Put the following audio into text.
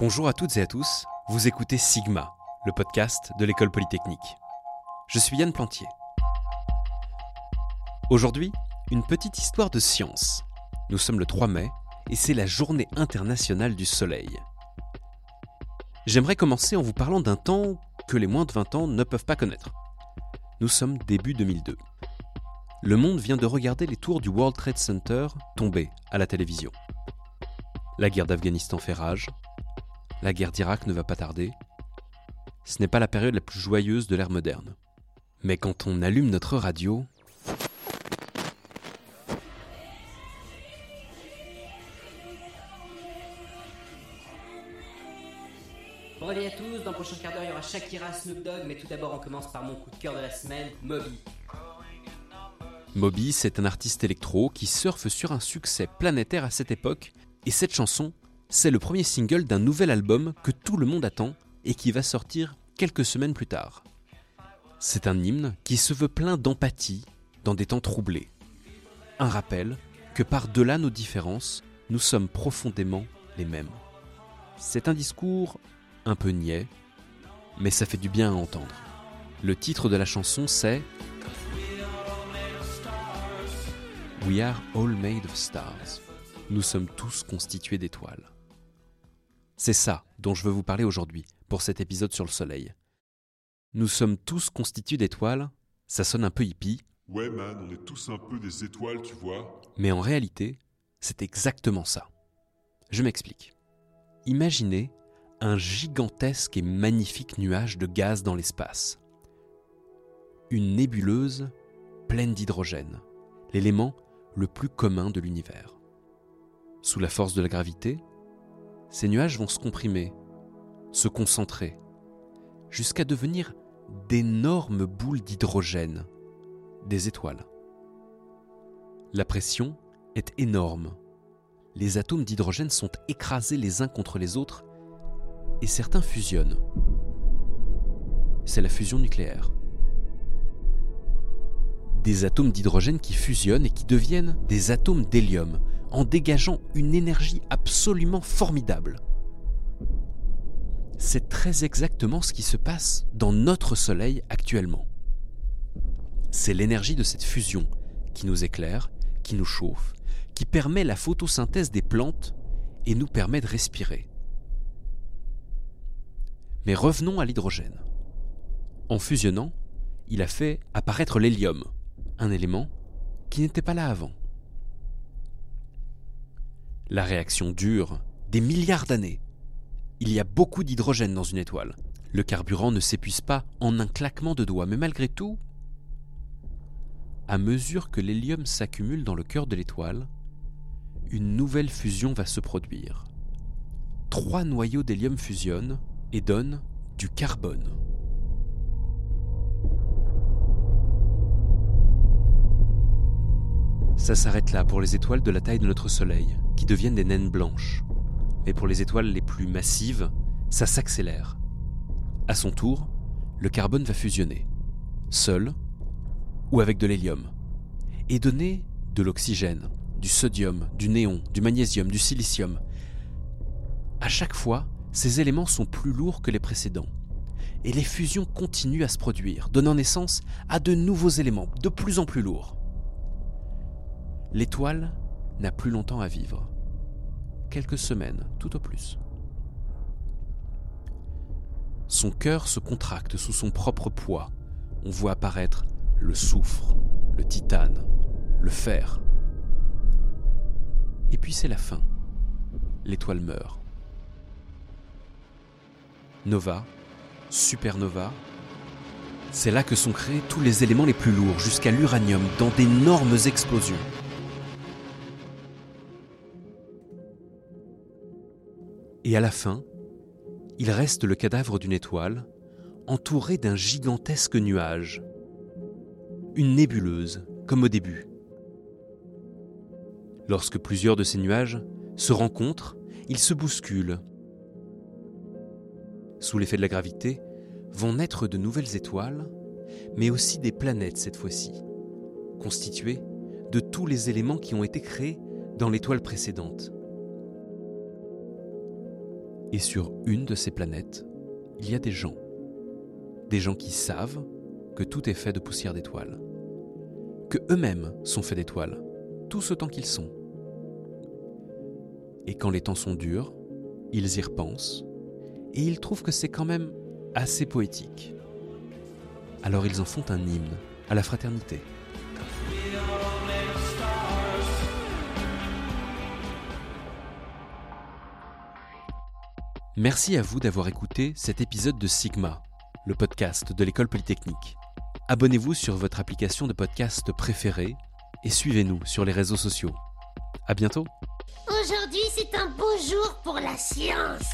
Bonjour à toutes et à tous, vous écoutez Sigma, le podcast de l'école polytechnique. Je suis Yann Plantier. Aujourd'hui, une petite histoire de science. Nous sommes le 3 mai et c'est la journée internationale du soleil. J'aimerais commencer en vous parlant d'un temps que les moins de 20 ans ne peuvent pas connaître. Nous sommes début 2002. Le monde vient de regarder les tours du World Trade Center tomber à la télévision. La guerre d'Afghanistan fait rage. La guerre d'Irak ne va pas tarder. Ce n'est pas la période la plus joyeuse de l'ère moderne. Mais quand on allume notre radio, Bon réveil à tous, dans le prochain quart d'heure il y aura Shakira, Snoop Dogg, mais tout d'abord on commence par mon coup de cœur de la semaine, Moby. Moby, c'est un artiste électro qui surfe sur un succès planétaire à cette époque, et cette chanson, c'est le premier single d'un nouvel album que tout le monde attend et qui va sortir quelques semaines plus tard. C'est un hymne qui se veut plein d'empathie dans des temps troublés. Un rappel que par-delà nos différences, nous sommes profondément les mêmes. C'est un discours un peu niais, mais ça fait du bien à entendre. Le titre de la chanson c'est We are all made of stars. Nous sommes tous constitués d'étoiles. C'est ça dont je veux vous parler aujourd'hui pour cet épisode sur le Soleil. Nous sommes tous constitués d'étoiles, ça sonne un peu hippie, Ouais, man, on est tous un peu des étoiles, tu vois. mais en réalité, c'est exactement ça. Je m'explique. Imaginez un gigantesque et magnifique nuage de gaz dans l'espace. Une nébuleuse pleine d'hydrogène, l'élément le plus commun de l'univers. Sous la force de la gravité, ces nuages vont se comprimer, se concentrer, jusqu'à devenir d'énormes boules d'hydrogène, des étoiles. La pression est énorme. Les atomes d'hydrogène sont écrasés les uns contre les autres et certains fusionnent. C'est la fusion nucléaire. Des atomes d'hydrogène qui fusionnent et qui deviennent des atomes d'hélium en dégageant une énergie absolument formidable. C'est très exactement ce qui se passe dans notre Soleil actuellement. C'est l'énergie de cette fusion qui nous éclaire, qui nous chauffe, qui permet la photosynthèse des plantes et nous permet de respirer. Mais revenons à l'hydrogène. En fusionnant, il a fait apparaître l'hélium, un élément qui n'était pas là avant. La réaction dure des milliards d'années. Il y a beaucoup d'hydrogène dans une étoile. Le carburant ne s'épuise pas en un claquement de doigts, mais malgré tout, à mesure que l'hélium s'accumule dans le cœur de l'étoile, une nouvelle fusion va se produire. Trois noyaux d'hélium fusionnent et donnent du carbone. Ça s'arrête là pour les étoiles de la taille de notre Soleil, deviennent des naines blanches. Mais pour les étoiles les plus massives, ça s'accélère. À son tour, le carbone va fusionner, seul ou avec de l'hélium, et donner de l'oxygène, du sodium, du néon, du magnésium, du silicium. À chaque fois, ces éléments sont plus lourds que les précédents, et les fusions continuent à se produire, donnant naissance à de nouveaux éléments de plus en plus lourds. L'étoile n'a plus longtemps à vivre, quelques semaines tout au plus. Son cœur se contracte sous son propre poids. On voit apparaître le soufre, le titane, le fer. Et puis c'est la fin. L'étoile meurt. Nova, supernova, c'est là que sont créés tous les éléments les plus lourds, jusqu'à l'uranium, dans d'énormes explosions. Et à la fin, il reste le cadavre d'une étoile, entourée d'un gigantesque nuage. Une nébuleuse, comme au début. Lorsque plusieurs de ces nuages se rencontrent, ils se bousculent. Sous l'effet de la gravité, vont naître de nouvelles étoiles, mais aussi des planètes cette fois-ci, constituées de tous les éléments qui ont été créés dans l'étoile précédente. Et sur une de ces planètes, il y a des gens. Des gens qui savent que tout est fait de poussière d'étoiles. Que eux-mêmes sont faits d'étoiles, tout autant qu'ils sont. Et quand les temps sont durs, ils y repensent, et ils trouvent que c'est quand même assez poétique. Alors ils en font un hymne à la fraternité. Merci à vous d'avoir écouté cet épisode de Sigma, le podcast de l'école polytechnique. Abonnez-vous sur votre application de podcast préférée et suivez-nous sur les réseaux sociaux. À bientôt! Aujourd'hui, c'est un beau jour pour la science.